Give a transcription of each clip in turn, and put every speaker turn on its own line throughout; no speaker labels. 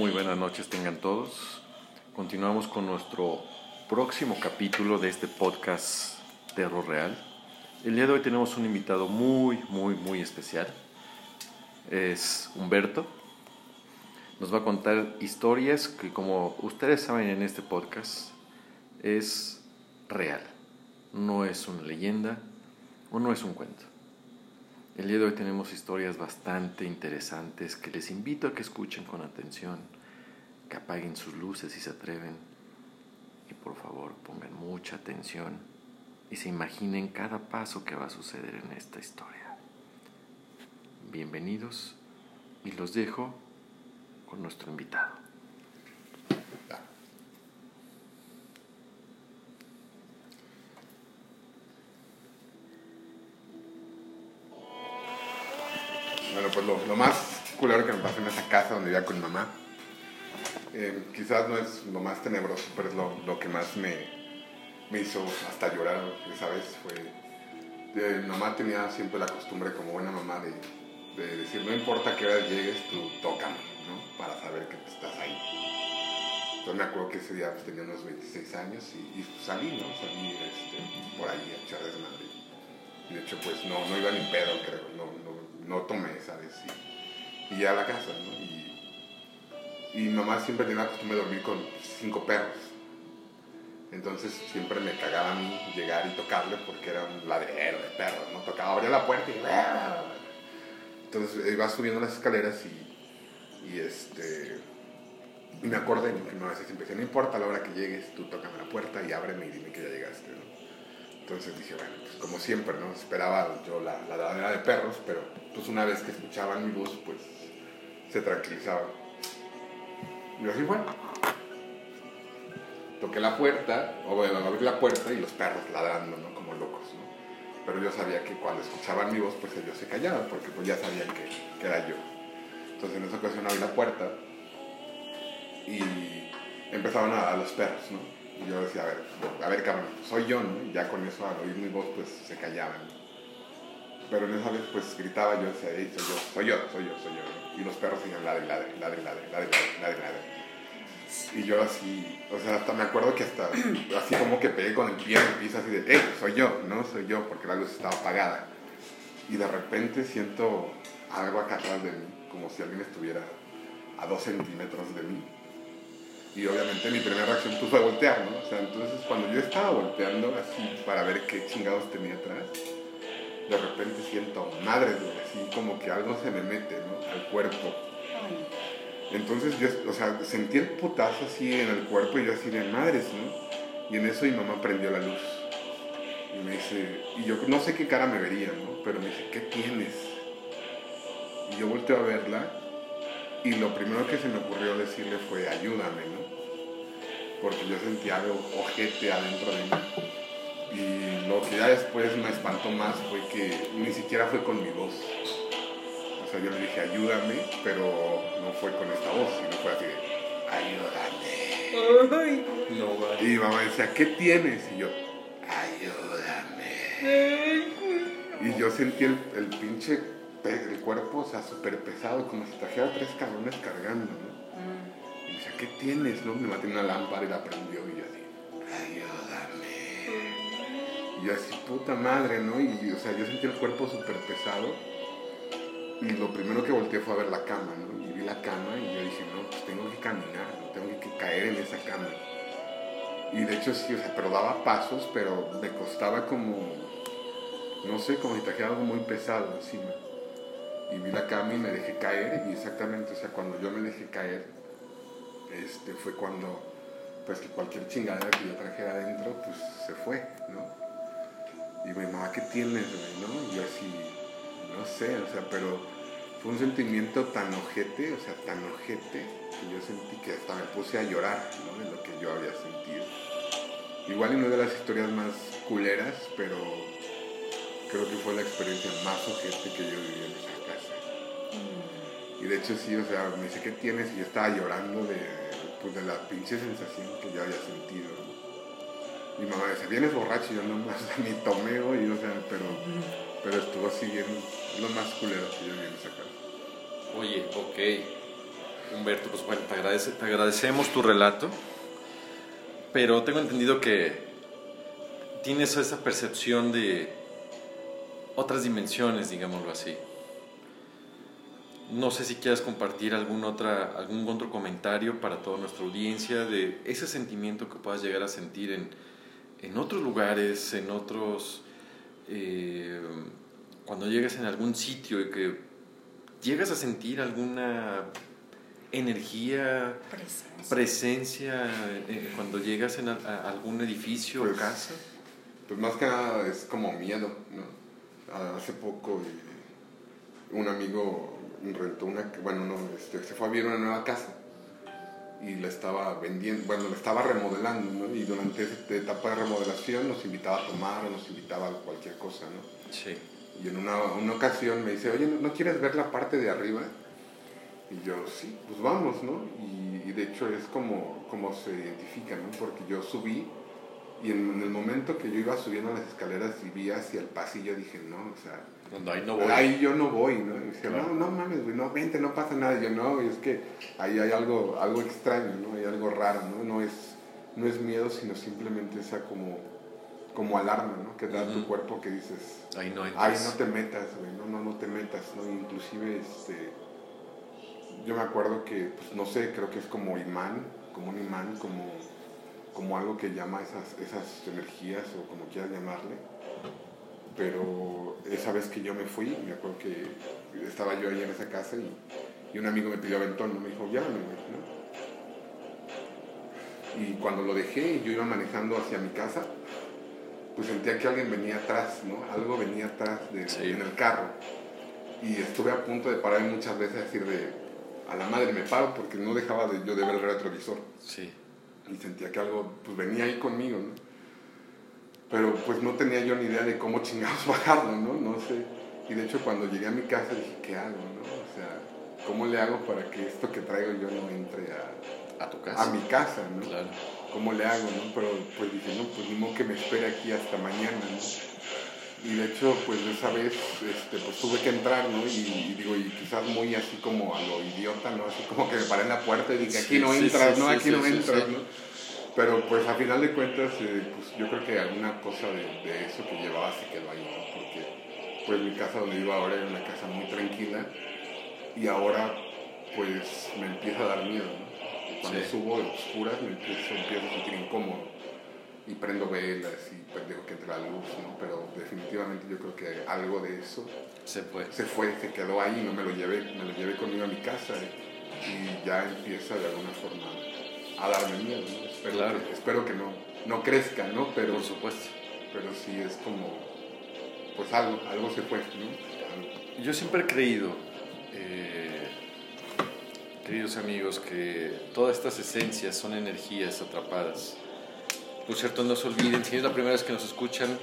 Muy buenas noches tengan todos. Continuamos con nuestro próximo capítulo de este podcast Terror Real. El día de hoy tenemos un invitado muy, muy, muy especial. Es Humberto. Nos va a contar historias que como ustedes saben en este podcast es real. No es una leyenda o no es un cuento. El día de hoy tenemos historias bastante interesantes que les invito a que escuchen con atención, que apaguen sus luces si se atreven y por favor pongan mucha atención y se imaginen cada paso que va a suceder en esta historia. Bienvenidos y los dejo con nuestro invitado.
Bueno, pues lo, lo más culero que me pasó en esa casa donde vivía con mamá, eh, quizás no es lo más tenebroso, pero es lo, lo que más me, me hizo hasta llorar esa vez. Fue, mamá tenía siempre la costumbre como buena mamá de, de decir, no importa qué hora llegues, tú tócame, ¿no? Para saber que estás ahí. Entonces me acuerdo que ese día pues, tenía unos 26 años y, salí, ¿no? Salí este, por ahí a echar desmadre. De hecho, pues no, no iba ni pedo, creo. No, no, no tomé, ¿sabes? Y, y ya a la casa, ¿no? Y mi mamá siempre tenía la costumbre de dormir con cinco perros. Entonces siempre me cagaba a mí llegar y tocarle porque era un ladrero de perros, ¿no? Tocaba, abría la puerta y... Entonces iba subiendo las escaleras y, y este... Y me acordé, mi mamá siempre decía, no importa la hora que llegues, tú tócame la puerta y ábreme y dime que ya llegaste, ¿no? Entonces dije, bueno, pues como siempre, ¿no? Esperaba yo la, la ladradera de perros, pero pues una vez que escuchaban mi voz, pues se tranquilizaban. Y así fue. Toqué la puerta, o bueno, abrí la puerta y los perros ladrando, ¿no? Como locos, ¿no? Pero yo sabía que cuando escuchaban mi voz, pues ellos se callaban, porque pues ya sabían que, que era yo. Entonces en esa ocasión abrí la puerta y empezaban a, a los perros, ¿no? Y yo decía, a ver, a ver, cabrón, soy yo, ¿no? Y ya con eso, al oír mi voz, pues se callaban. Pero en esa vez, pues gritaba yo, decía, "Ey, soy yo, soy yo, soy yo, soy yo. Y los perros seguían ladre, ladre, ladre, ladre, ladre, ladre, ladre. Y yo así, o sea, hasta me acuerdo que hasta, así como que pegué con el pie en el piso, así de, hey, soy yo, ¿no? Soy yo, porque la luz estaba apagada. Y de repente siento algo acá atrás de mí, como si alguien estuviera a dos centímetros de mí. Y obviamente mi primera reacción pues, fue voltear, ¿no? O sea, entonces cuando yo estaba volteando así para ver qué chingados tenía atrás, de repente siento, madre, así como que algo se me mete, ¿no? Al cuerpo. Entonces yo, o sea, sentí el putazo así en el cuerpo y yo así de madres, ¿no? Y en eso mi mamá prendió la luz. Y me dice, y yo no sé qué cara me vería, ¿no? Pero me dice, ¿qué tienes? Y yo volteo a verla y lo primero que se me ocurrió decirle fue, ayúdame, ¿no? Porque yo sentía algo ojete adentro de mí. Y lo que ya después me espantó más fue que ni siquiera fue con mi voz. O sea, yo le dije, ayúdame, pero no fue con esta voz, sino fue así de, ayúdame.
No,
Y mi mamá decía, ¿qué tienes? Y yo, ayúdame. Y yo sentí el, el pinche el cuerpo, o sea, súper pesado, como si trajera tres cabrones cargando, ¿no? Y me decía, ¿qué tienes? No, mi mamá tenía una lámpara y la prendió y yo así, Y yo así, puta madre, ¿no? Y, o sea, yo sentí el cuerpo súper pesado. Y lo primero que volteé fue a ver la cama, ¿no? Y vi la cama y yo dije, no, pues tengo que caminar, tengo que caer en esa cama. Y de hecho sí, o sea, pero daba pasos, pero me costaba como, no sé, como si trajera algo muy pesado encima. Y vi la cama y me dejé caer y exactamente, o sea, cuando yo me dejé caer, este, fue cuando, pues que cualquier chingadera que yo trajera adentro, pues se fue, ¿no? Y mi mamá, ¿qué tienes, güey, no? Y yo así, no sé, o sea, pero fue un sentimiento tan ojete, o sea, tan ojete, que yo sentí que hasta me puse a llorar, ¿no? De lo que yo había sentido. Igual y no de las historias más culeras, pero creo que fue la experiencia más ojete que yo viví en esa casa. Y de hecho sí, o sea, me dice, ¿qué tienes? Y yo estaba llorando de, pues, de la pinche sensación que yo había sentido. ¿No? Mi mamá decía, vienes borracho, y yo no más, ni tomé hoy, o sea, pero, pero estuvo así bien, lo más culero que yo vi en esa.
Oye, ok.
Humberto, pues bueno, te, agradece, te agradecemos tu relato, pero tengo entendido que tienes esa percepción de otras dimensiones, digámoslo así. No sé si quieras compartir algún, otra, algún otro comentario para toda nuestra audiencia de ese sentimiento que puedas llegar a sentir en, en otros lugares, en otros... Eh, cuando llegas en algún sitio y que llegas a sentir alguna energía, presencia, eh, cuando llegas en a, algún edificio o pues, casa?
Pues más que nada es como miedo, ¿no? Hace poco un amigo rentó una, bueno, no, este, se fue a vivir una nueva casa y la estaba vendiendo, bueno, la estaba remodelando, ¿no? Y durante esta etapa de remodelación nos invitaba a tomar o nos invitaba a cualquier cosa, ¿no?
Sí.
Y en una, una ocasión me dice, oye, ¿no quieres ver la parte de arriba? Y yo, sí, pues vamos, ¿no? Y, de hecho es como, como se identifica, ¿no? Porque yo subí y en, el momento que yo iba subiendo las escaleras y vi hacia el pasillo, dije, no, o sea...
ahí no voy.
Ahí yo no voy, ¿no? Y dice, no, no mames, güey, no, vente, no pasa nada. Y yo, no, y es que ahí hay algo, algo extraño, ¿no? Hay algo raro, ¿no? No es, no es miedo, sino simplemente esa como, como alarma, ¿no? Que da tu cuerpo que dices...
Ahí no
Ahí no te metas, güey, no, no, no te metas, ¿no? Inclusive, este yo me acuerdo que, pues, no sé, creo que es como imán, como un imán, como, como algo que llama esas, esas energías o como quieras llamarle. Pero esa vez que yo me fui, me acuerdo que estaba yo ahí en esa casa y, y un amigo me pidió aventón, me dijo, llámame, ¿no? Y cuando lo dejé y yo iba manejando hacia mi casa, pues sentía que alguien venía atrás, ¿no? Algo venía atrás de, en el carro. Y estuve a punto de parar muchas veces a decir de, a la madre me paro porque no dejaba de, yo de ver el retrovisor.
Sí.
Y sentía que algo pues venía ahí conmigo, ¿no? Pero pues no tenía yo ni idea de cómo chingados bajarlo, ¿no? No sé. Y de hecho cuando llegué a mi casa dije, ¿qué hago, no? O sea, ¿cómo le hago para que esto que traigo yo no entre a,
a tu casa?
A mi casa, ¿no?
Claro.
¿Cómo le hago, no? Pero pues dije, no, pues ni modo que me espere aquí hasta mañana, ¿no? y de hecho pues esa vez este, pues tuve que entrar no y, digo y quizás muy así como a lo idiota no así como que me paré en la puerta y dije aquí no entras no aquí no entras no pero pues a final de cuentas eh, pues yo creo que alguna cosa de, de, eso que llevaba se quedó ahí no porque pues mi casa donde vivo ahora era una casa muy tranquila y ahora pues me empieza a dar miedo ¿no? cuando subo de oscuras me empiezo, empiezo a sentir incómodo y prendo velas y pues, dejo que entre la luz, ¿no? Pero definitivamente yo creo que algo de eso
se fue,
se, fue, se quedó ahí, no me lo llevé, me lo llevé conmigo a mi casa y ya empieza de alguna forma a darme miedo, ¿no? Espero, claro. que, espero que no, no crezca, ¿no? Pero,
Por supuesto.
Pero sí es como, pues algo, algo se fue, ¿no?
Yo siempre he creído, eh, queridos amigos, que todas estas esencias son energías atrapadas por cierto, no se olviden, si es la primera vez que nos escuchan,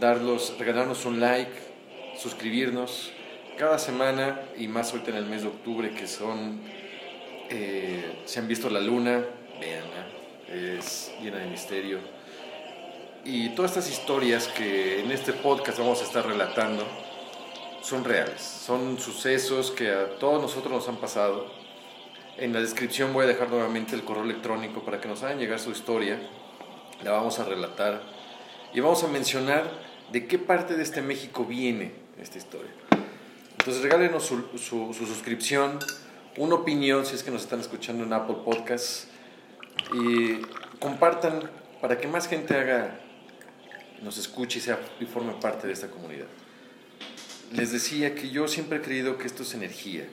darlos, regalarnos un like, suscribirnos. Cada semana, y más ahorita en el mes de octubre, que son, eh, se han visto la luna, veanla, es llena de misterio. Y todas estas historias que en este podcast vamos a estar relatando son reales, son sucesos que a todos nosotros nos han pasado. En la descripción voy a dejar nuevamente el correo electrónico para que nos hagan llegar su historia la vamos a relatar y vamos a mencionar de qué parte de este México viene esta historia. Entonces regálenos su, suscripción, una opinión si es que nos están escuchando en Apple Podcasts y compartan para que más gente haga, nos escuche y, sea, forme parte de esta comunidad. Les decía que yo siempre he creído que esto es energía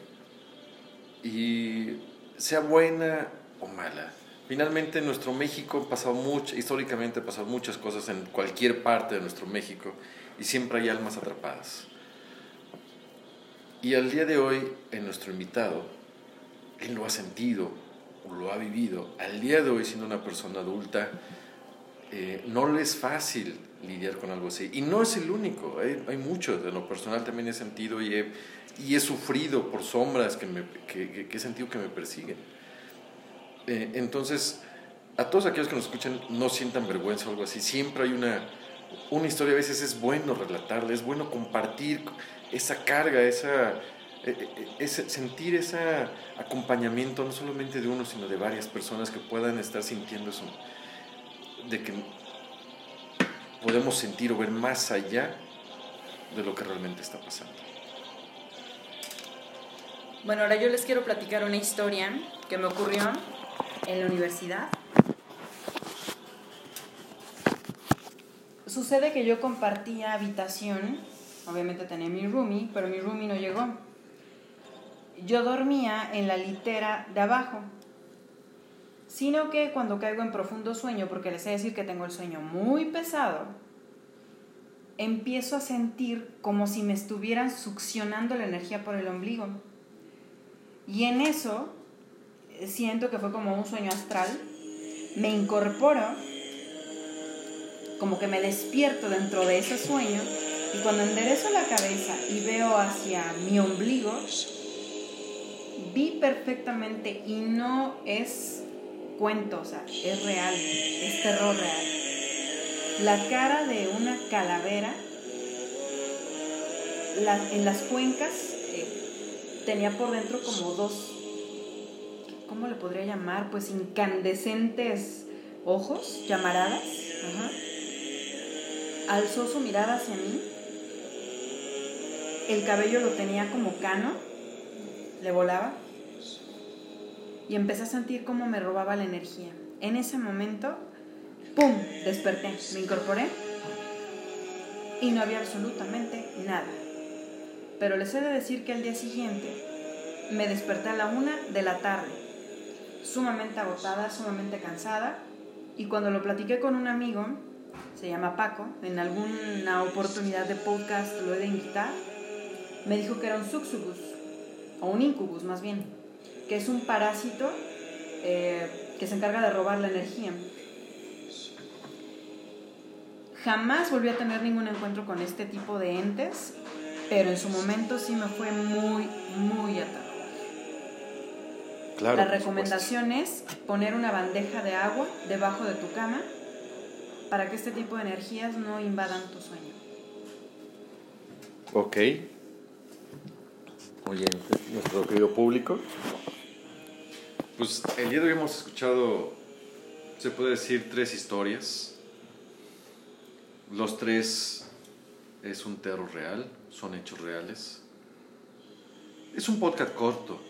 y sea buena o mala, Finalmente, en nuestro México pasado mucho, históricamente pasado muchas cosas en cualquier parte de nuestro México y siempre hay almas atrapadas. Y al día de hoy, en nuestro invitado, él lo ha sentido o lo ha vivido. Al día de hoy, siendo una persona adulta, eh, no le es fácil lidiar con algo así. Y no es el único, hay, hay muchos. De lo personal también he sentido y he, y he sufrido por sombras que, me, que, que he sentido que me persiguen. Eh, entonces, a todos aquellos que nos escuchan, no sientan vergüenza o algo así. Siempre hay una, una historia, a veces es bueno relatarla, es bueno compartir esa carga, esa, es sentir ese acompañamiento no solamente de uno, sino de varias personas que puedan estar sintiendo eso, de que podemos sentir o ver más allá de lo que realmente está pasando.
Bueno, ahora yo les quiero platicar una historia que me ocurrió en la universidad. Sucede que yo compartía habitación, obviamente tenía mi roomie, pero mi roomie no llegó. Yo dormía en la litera de abajo, sino que cuando caigo en profundo sueño, porque les he de decir que tengo el sueño muy pesado, empiezo a sentir como si me estuvieran succionando la energía por el ombligo. Y en eso siento que fue como un sueño astral, me incorporo, como que me despierto dentro de ese sueño y cuando enderezo la cabeza y veo hacia mi ombligo, vi perfectamente y no es cuento, o sea, es real, es terror real. La cara de una calavera en las cuencas tenía por dentro como dos, ¿cómo le podría llamar? Pues incandescentes ojos, llamaradas. Alzó su mirada hacia mí. El cabello lo tenía como cano, le volaba. Y empecé a sentir cómo me robaba la energía. En ese momento, ¡pum! Desperté, me incorporé y no había absolutamente nada. Pero les he de decir que al día siguiente me desperté a la una de la tarde, sumamente agotada, sumamente cansada, y cuando lo platiqué con un amigo, se llama Paco, en alguna oportunidad de podcast lo he de invitar, me dijo que era un succubus, o un incubus más bien, que es un parásito eh, que se encarga de robar la energía. Jamás volví a tener ningún encuentro con este tipo de entes pero en su momento sí me fue muy, muy aterrador. La recomendación es poner una bandeja de agua debajo de tu cama para que este tipo de energías no invadan tu sueño.
Ok. Oye, nuestro querido público, pues el día de hoy hemos escuchado, se puede decir, tres historias. Los tres es un terror real son hechos reales. Es un podcast corto,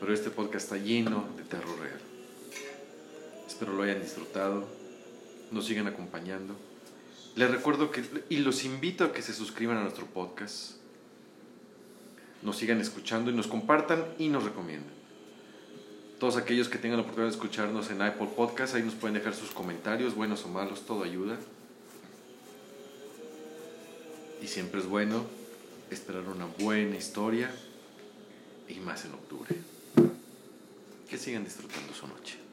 pero este podcast está lleno de terror real. Espero lo hayan disfrutado, nos sigan acompañando. Les recuerdo que, y los invito a que se suscriban a nuestro podcast, nos sigan escuchando y nos compartan y nos recomienden. Todos aquellos que tengan la oportunidad de escucharnos en Apple Podcast, ahí nos pueden dejar sus comentarios, buenos o malos, todo ayuda. Y siempre es bueno esperar una buena historia y más en octubre. Que sigan disfrutando su noche.